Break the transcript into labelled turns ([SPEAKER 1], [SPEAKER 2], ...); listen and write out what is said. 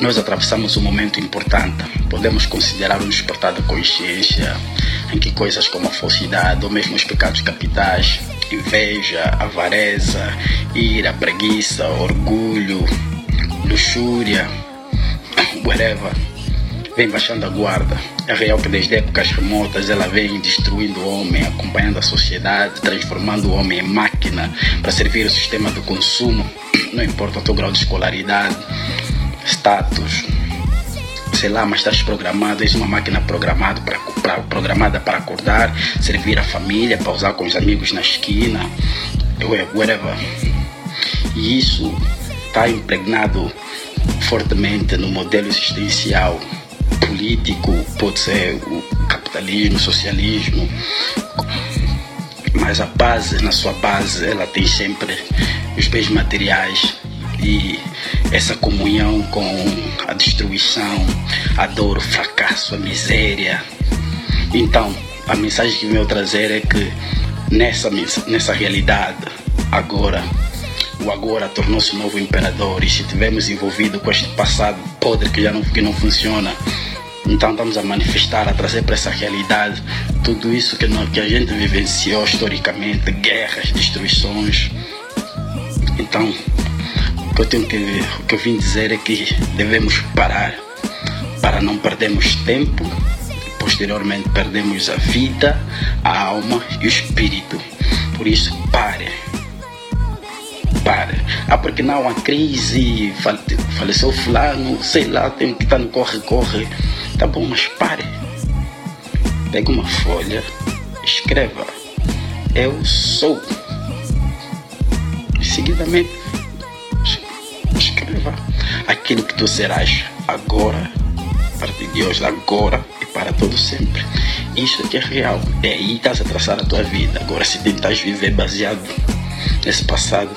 [SPEAKER 1] nós atravessamos um momento importante. Podemos considerar um despertar da consciência em que coisas como a falsidade ou mesmo os pecados capitais, inveja, avareza, ira, preguiça, orgulho, luxúria, whatever, vem baixando a guarda. É real que desde épocas remotas ela vem destruindo o homem, acompanhando a sociedade, transformando o homem em máquina para servir o sistema do consumo, não importa o teu grau de escolaridade, status, sei lá, mas estás programado, és uma máquina programada para, programada para acordar, servir a família, para usar com os amigos na esquina, whatever. E isso está impregnado fortemente no modelo existencial político, pode ser o capitalismo, o socialismo, mas a base, na sua base, ela tem sempre os bens materiais e essa comunhão com a destruição, a dor, o fracasso, a miséria. Então, a mensagem que veio trazer é que nessa, nessa realidade, agora, o agora tornou-se um novo imperador e se estivermos envolvidos com este passado podre que já não, que não funciona, então estamos a manifestar, a trazer para essa realidade tudo isso que, não, que a gente vivenciou historicamente, guerras, destruições. Então, que eu tenho que o que eu vim dizer é que devemos parar para não perdermos tempo, posteriormente perdemos a vida, a alma e o espírito. Por isso, pare. Pare. Ah, porque não há crise, faleceu fulano, sei lá, tem que estar no corre-corre. Tá bom, mas pare. Pega uma folha, escreva. Eu sou. Seguidamente, aquilo que tu serás agora, a partir de hoje, agora e para todo sempre. Isso aqui é real. É aí que estás a traçar a tua vida. Agora, se tentas viver baseado nesse passado,